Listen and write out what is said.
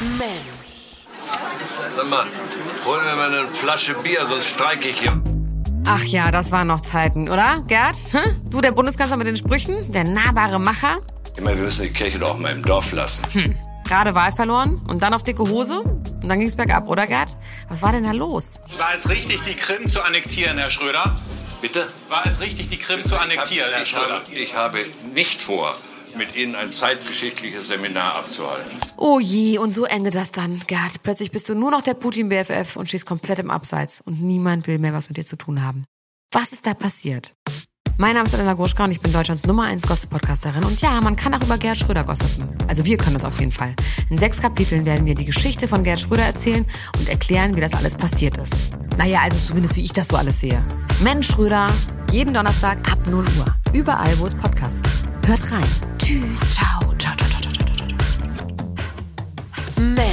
Mensch. Sag mal, hol mir mal eine Flasche Bier, sonst streike ich hier. Ach ja, das waren noch Zeiten, oder, Gerd? Hm? Du, der Bundeskanzler mit den Sprüchen, der nahbare Macher. Immer, wir müssen die Kirche doch mal im Dorf lassen. Hm. Gerade Wahl verloren und dann auf dicke Hose und dann ging's bergab, oder Gerd? Was war denn da los? War es richtig, die Krim zu annektieren, Herr Schröder? Bitte? War es richtig, die Krim zu annektieren, Herr ich, Schröder? habe, ich habe nicht vor, mit Ihnen ein zeitgeschichtliches Seminar abzuhalten. Oh je, und so endet das dann, Gerd. Plötzlich bist du nur noch der Putin-BFF und stehst komplett im Abseits und niemand will mehr was mit dir zu tun haben. Was ist da passiert? Mein Name ist Elena Gruschka und ich bin Deutschlands Nummer 1 Gossip-Podcasterin. Und ja, man kann auch über Gerd Schröder gossipen. Also wir können das auf jeden Fall. In sechs Kapiteln werden wir die Geschichte von Gerd Schröder erzählen und erklären, wie das alles passiert ist. Naja, also zumindest wie ich das so alles sehe. Mensch Schröder, jeden Donnerstag ab 0 Uhr. Überall, wo es Podcasts gibt. Hört rein. Tschüss, ciao, ciao, ciao, ciao, ciao, ciao, ciao.